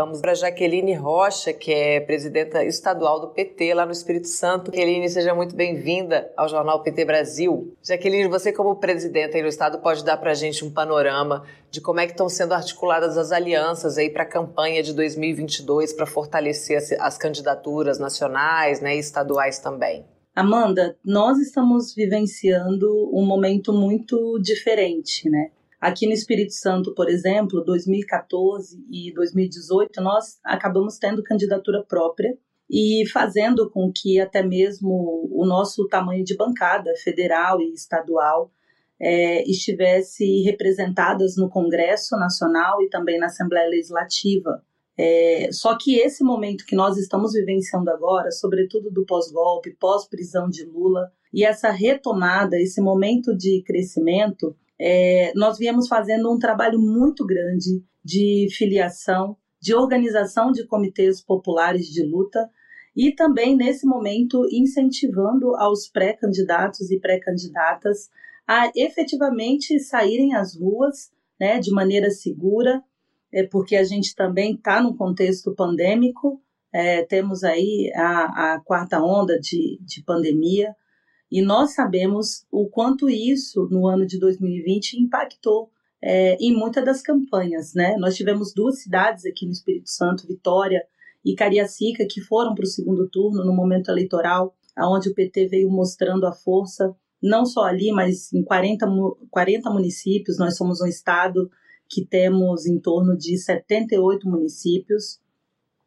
Vamos para Jaqueline Rocha, que é presidenta estadual do PT lá no Espírito Santo. Jaqueline, seja muito bem-vinda ao Jornal PT Brasil. Jaqueline, você como presidenta aí no estado pode dar para a gente um panorama de como é que estão sendo articuladas as alianças aí para a campanha de 2022 para fortalecer as, as, candidaturas nacionais né, e estaduais também. Amanda, nós estamos vivenciando um momento muito diferente, né? Aqui no Espírito Santo, por exemplo, 2014 e 2018, nós acabamos tendo candidatura própria e fazendo com que até mesmo o nosso tamanho de bancada federal e estadual é, estivesse representadas no Congresso Nacional e também na Assembleia Legislativa. É, só que esse momento que nós estamos vivenciando agora, sobretudo do pós-golpe, pós-prisão de Lula, e essa retomada, esse momento de crescimento, é, nós viemos fazendo um trabalho muito grande de filiação, de organização de comitês populares de luta e também, nesse momento, incentivando aos pré-candidatos e pré-candidatas a efetivamente saírem às ruas né, de maneira segura, é porque a gente também está no contexto pandêmico, é, temos aí a, a quarta onda de, de pandemia, e nós sabemos o quanto isso, no ano de 2020, impactou é, em muitas das campanhas. Né? Nós tivemos duas cidades aqui no Espírito Santo, Vitória e Cariacica, que foram para o segundo turno no momento eleitoral, onde o PT veio mostrando a força, não só ali, mas em 40, 40 municípios. Nós somos um estado que temos em torno de 78 municípios,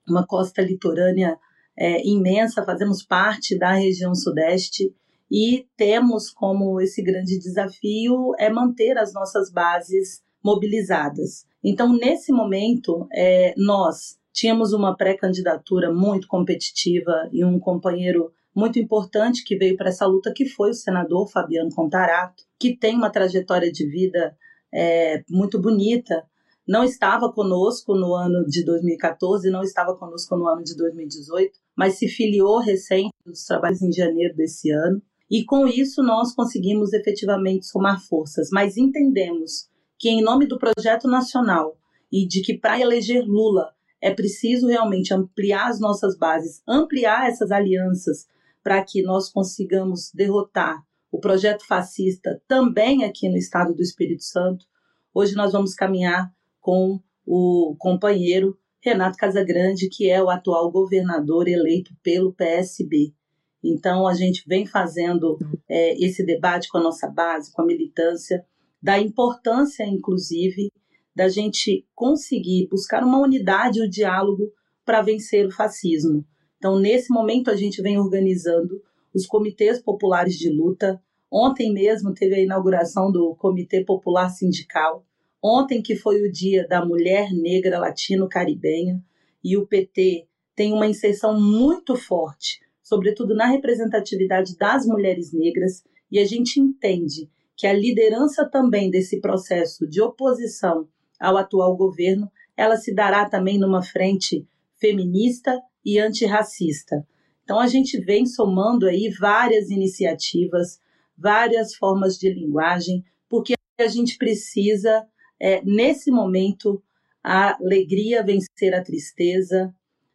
uma costa litorânea é, imensa, fazemos parte da região sudeste e temos como esse grande desafio é manter as nossas bases mobilizadas. Então, nesse momento, é, nós tínhamos uma pré-candidatura muito competitiva e um companheiro muito importante que veio para essa luta, que foi o senador Fabiano Contarato, que tem uma trajetória de vida é, muito bonita. Não estava conosco no ano de 2014, não estava conosco no ano de 2018, mas se filiou recente dos trabalhos em janeiro desse ano. E com isso nós conseguimos efetivamente somar forças, mas entendemos que, em nome do projeto nacional e de que para eleger Lula é preciso realmente ampliar as nossas bases, ampliar essas alianças para que nós consigamos derrotar o projeto fascista também aqui no estado do Espírito Santo. Hoje nós vamos caminhar com o companheiro Renato Casagrande, que é o atual governador eleito pelo PSB. Então, a gente vem fazendo é, esse debate com a nossa base, com a militância, da importância, inclusive, da gente conseguir buscar uma unidade e o diálogo para vencer o fascismo. Então, nesse momento, a gente vem organizando os comitês populares de luta. Ontem mesmo teve a inauguração do Comitê Popular Sindical. Ontem, que foi o dia da mulher negra latino-caribenha, e o PT tem uma inserção muito forte, sobretudo na representatividade das mulheres negras, e a gente entende que a liderança também desse processo de oposição ao atual governo, ela se dará também numa frente feminista e antirracista. Então a gente vem somando aí várias iniciativas, várias formas de linguagem, porque a gente precisa, é, nesse momento, a alegria vencer a tristeza,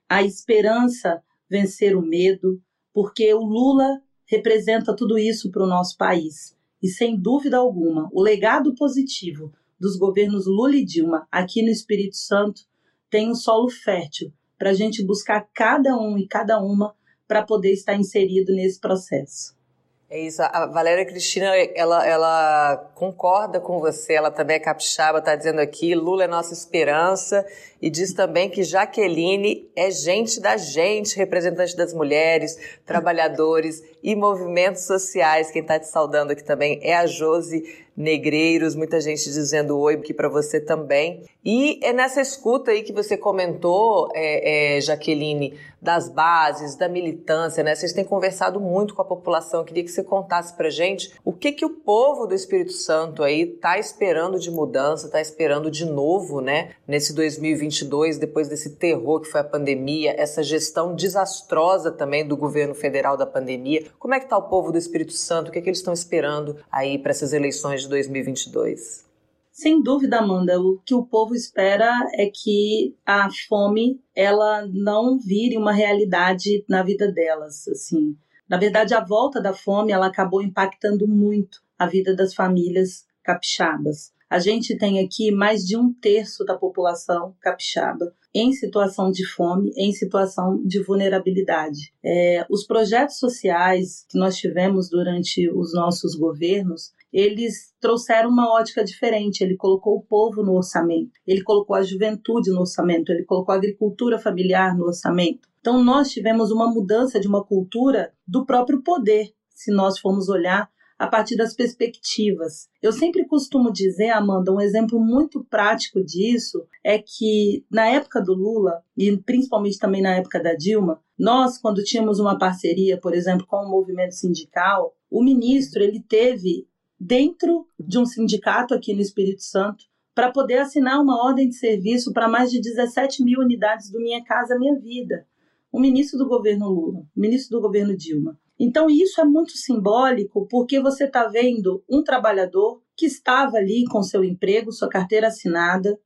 a esperança vencer o medo, porque o Lula representa tudo isso para o nosso país. E sem dúvida alguma, o legado positivo dos governos Lula e Dilma aqui no Espírito Santo tem um solo fértil para a gente buscar cada um e cada uma para poder estar inserido nesse processo. É isso. A Valéria Cristina, ela, ela concorda com você, ela também é capixaba, está dizendo aqui, Lula é nossa esperança, e diz também que Jaqueline é gente da gente, representante das mulheres, trabalhadores e movimentos sociais. Quem está te saudando aqui também é a Josi Negreiros, muita gente dizendo oi aqui para você também. E é nessa escuta aí que você comentou, é, é, Jaqueline, das bases, da militância, né? Vocês têm conversado muito com a população. Eu queria que você contasse para gente o que que o povo do Espírito Santo aí tá esperando de mudança, tá esperando de novo, né? Nesse 2022, depois desse terror que foi a pandemia, essa gestão desastrosa também do governo federal da pandemia. Como é que tá o povo do Espírito Santo? O que, que eles estão esperando aí para essas eleições de 2022? Sem dúvida, Amanda, o que o povo espera é que a fome ela não vire uma realidade na vida delas, assim. Na verdade, a volta da fome ela acabou impactando muito a vida das famílias capixabas. A gente tem aqui mais de um terço da população capixaba em situação de fome, em situação de vulnerabilidade. É, os projetos sociais que nós tivemos durante os nossos governos, eles trouxeram uma ótica diferente. Ele colocou o povo no orçamento, ele colocou a juventude no orçamento, ele colocou a agricultura familiar no orçamento. Então, nós tivemos uma mudança de uma cultura do próprio poder, se nós formos olhar a partir das perspectivas. Eu sempre costumo dizer, Amanda, um exemplo muito prático disso é que na época do Lula, e principalmente também na época da Dilma, nós, quando tínhamos uma parceria, por exemplo, com o movimento sindical, o ministro ele teve dentro de um sindicato aqui no Espírito Santo para poder assinar uma ordem de serviço para mais de 17 mil unidades do Minha Casa Minha Vida. O ministro do governo Lula, o ministro do governo Dilma. Então, isso é muito simbólico porque você está vendo um trabalhador que estava ali com seu emprego, sua carteira assinada,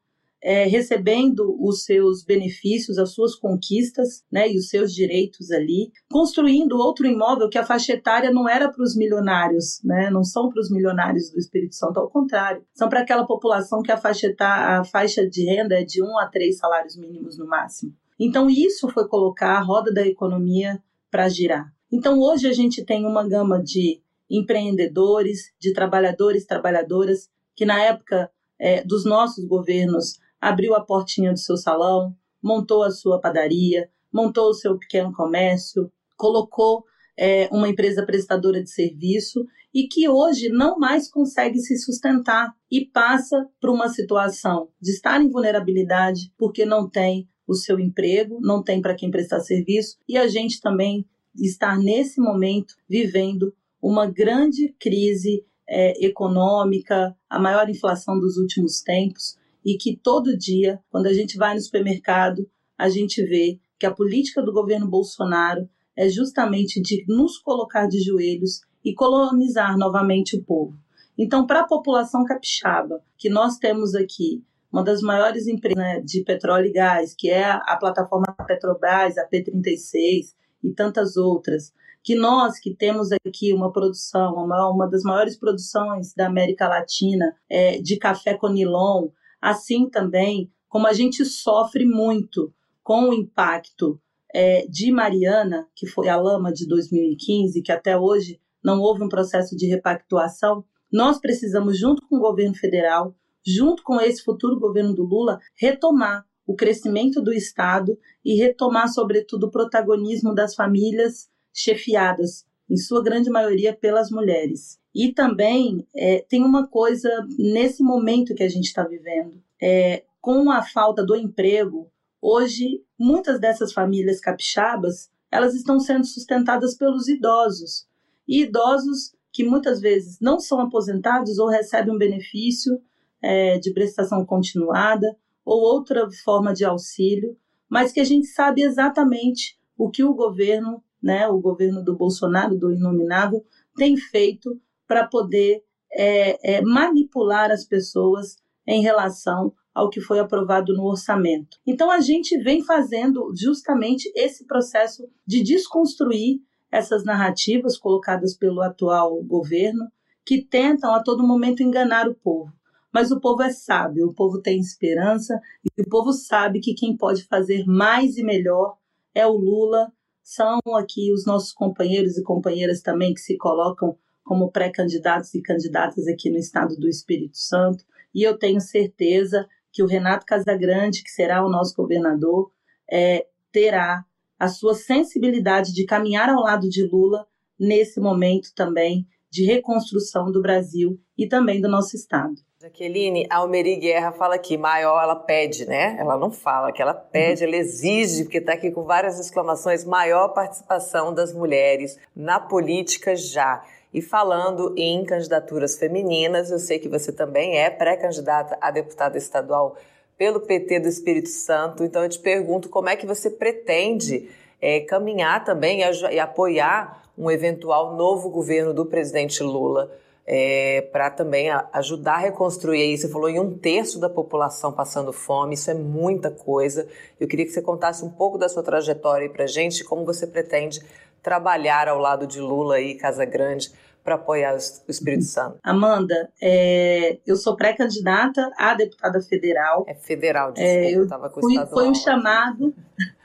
é, recebendo os seus benefícios, as suas conquistas né, e os seus direitos ali, construindo outro imóvel que a faixa etária não era para os milionários, né, não são para os milionários do Espírito Santo, ao contrário, são para aquela população que a faixa, etária, a faixa de renda é de um a três salários mínimos no máximo. Então, isso foi colocar a roda da economia para girar. Então, hoje a gente tem uma gama de empreendedores, de trabalhadores, trabalhadoras, que na época é, dos nossos governos abriu a portinha do seu salão, montou a sua padaria, montou o seu pequeno comércio, colocou é, uma empresa prestadora de serviço e que hoje não mais consegue se sustentar e passa por uma situação de estar em vulnerabilidade porque não tem o seu emprego, não tem para quem prestar serviço e a gente também estar nesse momento vivendo uma grande crise é, econômica, a maior inflação dos últimos tempos, e que todo dia, quando a gente vai no supermercado, a gente vê que a política do governo Bolsonaro é justamente de nos colocar de joelhos e colonizar novamente o povo. Então, para a população capixaba, que nós temos aqui uma das maiores empresas né, de petróleo e gás, que é a plataforma Petrobras, a P36, e tantas outras, que nós que temos aqui uma produção, uma, uma das maiores produções da América Latina é, de café conilon, assim também como a gente sofre muito com o impacto é, de Mariana, que foi a lama de 2015, que até hoje não houve um processo de repactuação, nós precisamos, junto com o governo federal, junto com esse futuro governo do Lula, retomar o crescimento do Estado e retomar, sobretudo, o protagonismo das famílias chefiadas, em sua grande maioria pelas mulheres. E também é, tem uma coisa nesse momento que a gente está vivendo. É, com a falta do emprego, hoje muitas dessas famílias capixabas elas estão sendo sustentadas pelos idosos. E idosos que muitas vezes não são aposentados ou recebem um benefício é, de prestação continuada ou outra forma de auxílio, mas que a gente sabe exatamente o que o governo, né, o governo do Bolsonaro, do Inominável, tem feito para poder é, é, manipular as pessoas em relação ao que foi aprovado no orçamento. Então a gente vem fazendo justamente esse processo de desconstruir essas narrativas colocadas pelo atual governo que tentam a todo momento enganar o povo. Mas o povo é sábio, o povo tem esperança e o povo sabe que quem pode fazer mais e melhor é o Lula. São aqui os nossos companheiros e companheiras também que se colocam como pré-candidatos e candidatas aqui no estado do Espírito Santo. E eu tenho certeza que o Renato Casagrande, que será o nosso governador, é, terá a sua sensibilidade de caminhar ao lado de Lula nesse momento também de reconstrução do Brasil e também do nosso estado. Jaqueline, Almeri Guerra fala aqui, maior ela pede, né? Ela não fala que ela pede, ela exige, porque está aqui com várias exclamações, maior participação das mulheres na política já. E falando em candidaturas femininas, eu sei que você também é pré-candidata a deputada estadual pelo PT do Espírito Santo, então eu te pergunto como é que você pretende é, caminhar também e, e apoiar um eventual novo governo do presidente Lula é, para também ajudar a reconstruir. Isso você falou em um terço da população passando fome, isso é muita coisa. Eu queria que você contasse um pouco da sua trajetória para gente, como você pretende trabalhar ao lado de Lula e Casa Grande para apoiar o Espírito Santo? Amanda, é, eu sou pré-candidata a deputada federal. É federal, desculpa, é, eu estava com fui, Foi um chamado.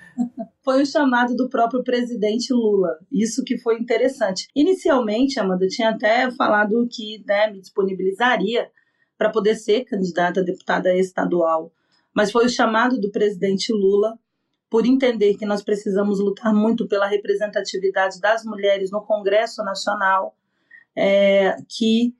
foi um chamado do próprio presidente Lula. Isso que foi interessante. Inicialmente, Amanda, tinha até falado que né, me disponibilizaria para poder ser candidata a deputada estadual. Mas foi o chamado do presidente Lula por entender que nós precisamos lutar muito pela representatividade das mulheres no Congresso Nacional, é, que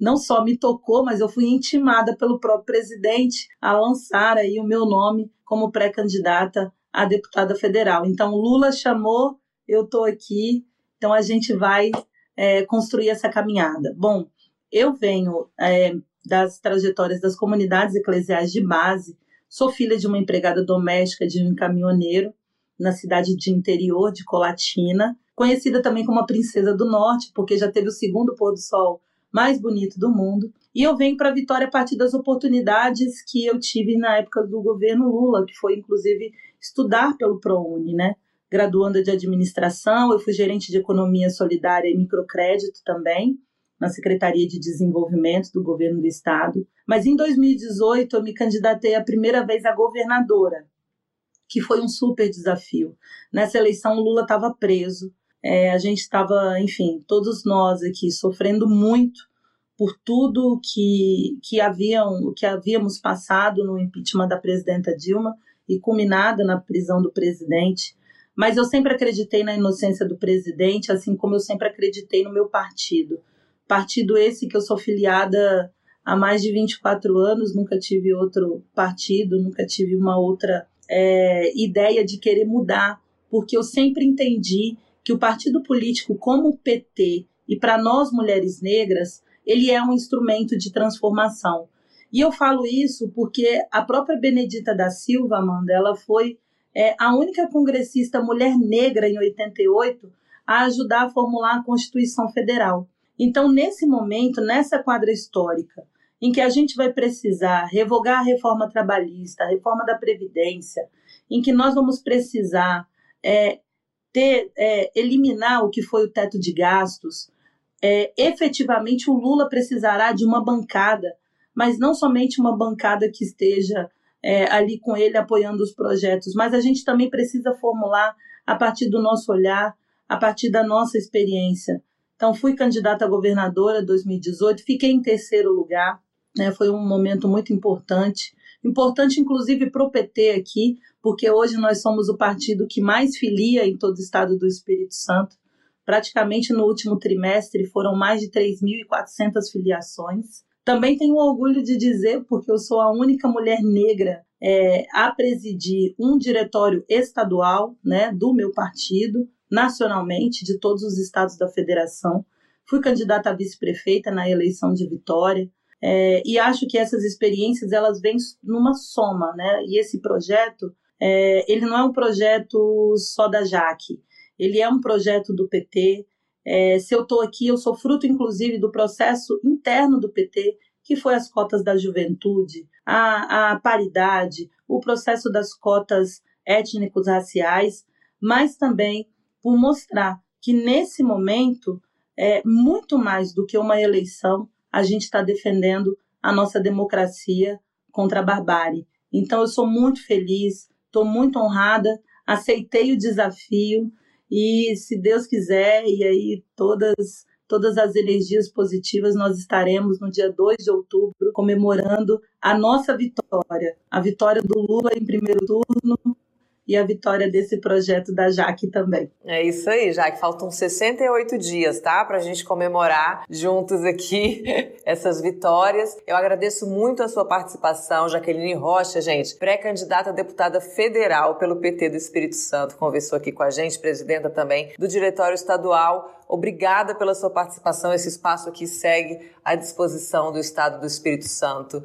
não só me tocou, mas eu fui intimada pelo próprio presidente a lançar aí o meu nome como pré-candidata a deputada federal. Então, Lula chamou, eu estou aqui, então a gente vai é, construir essa caminhada. Bom, eu venho é, das trajetórias das comunidades eclesiais de base, sou filha de uma empregada doméstica de um caminhoneiro na cidade de interior de Colatina, conhecida também como a Princesa do Norte, porque já teve o segundo pôr do sol mais bonito do mundo. E eu venho para Vitória a partir das oportunidades que eu tive na época do governo Lula, que foi inclusive estudar pelo ProUni, né? Graduanda de administração, eu fui gerente de economia solidária e microcrédito também, na Secretaria de Desenvolvimento do governo do estado. Mas em 2018 eu me candidatei a primeira vez a governadora, que foi um super desafio. Nessa eleição Lula estava preso, é, a gente estava, enfim, todos nós aqui sofrendo muito por tudo que, que, haviam, que havíamos passado no impeachment da presidenta Dilma e culminada na prisão do presidente. Mas eu sempre acreditei na inocência do presidente, assim como eu sempre acreditei no meu partido. Partido esse que eu sou filiada há mais de 24 anos, nunca tive outro partido, nunca tive uma outra é, ideia de querer mudar, porque eu sempre entendi que o partido político como o PT e para nós mulheres negras, ele é um instrumento de transformação. E eu falo isso porque a própria Benedita da Silva, Amanda, ela foi é, a única congressista mulher negra em 88 a ajudar a formular a Constituição Federal. Então, nesse momento, nessa quadra histórica, em que a gente vai precisar revogar a reforma trabalhista, a reforma da Previdência, em que nós vamos precisar é, ter, é, eliminar o que foi o teto de gastos, é, efetivamente o Lula precisará de uma bancada, mas não somente uma bancada que esteja é, ali com ele apoiando os projetos, mas a gente também precisa formular a partir do nosso olhar, a partir da nossa experiência. Então, fui candidata a governadora em 2018, fiquei em terceiro lugar, né, foi um momento muito importante, importante inclusive para o PT aqui, porque hoje nós somos o partido que mais filia em todo o estado do Espírito Santo. Praticamente no último trimestre foram mais de 3.400 filiações. Também tenho orgulho de dizer, porque eu sou a única mulher negra é, a presidir um diretório estadual né, do meu partido, nacionalmente, de todos os estados da federação. Fui candidata a vice-prefeita na eleição de Vitória. É, e acho que essas experiências elas vêm numa soma, né? E esse projeto é, ele não é um projeto só da Jaque, ele é um projeto do PT. É, se eu estou aqui, eu sou fruto, inclusive, do processo interno do PT, que foi as cotas da juventude, a, a paridade, o processo das cotas étnicos raciais, mas também por mostrar que nesse momento, é, muito mais do que uma eleição, a gente está defendendo a nossa democracia contra a barbárie. Então, eu sou muito feliz, Estou muito honrada, aceitei o desafio e, se Deus quiser, e aí todas todas as energias positivas, nós estaremos no dia 2 de outubro comemorando a nossa vitória, a vitória do Lula em primeiro turno e a vitória desse projeto da Jaque também. É isso aí, Jaque. Faltam 68 dias, tá? Para a gente comemorar juntos aqui essas vitórias. Eu agradeço muito a sua participação, Jaqueline Rocha, gente, pré-candidata a deputada federal pelo PT do Espírito Santo, conversou aqui com a gente, presidenta também do Diretório Estadual. Obrigada pela sua participação. Esse espaço aqui segue à disposição do Estado do Espírito Santo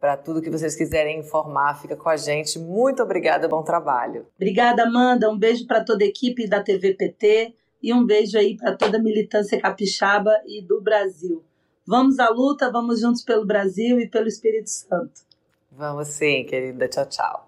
para tudo que vocês quiserem informar, fica com a gente. Muito obrigada, bom trabalho. Obrigada, Amanda. Um beijo para toda a equipe da TV PT e um beijo aí para toda a militância capixaba e do Brasil. Vamos à luta, vamos juntos pelo Brasil e pelo Espírito Santo. Vamos sim, querida. Tchau, tchau.